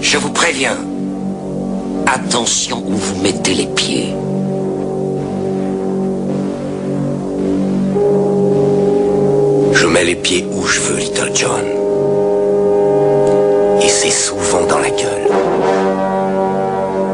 Je vous préviens. Attention où vous mettez les pieds. Je mets les pieds où je veux, Little John. Et c'est souvent dans la gueule.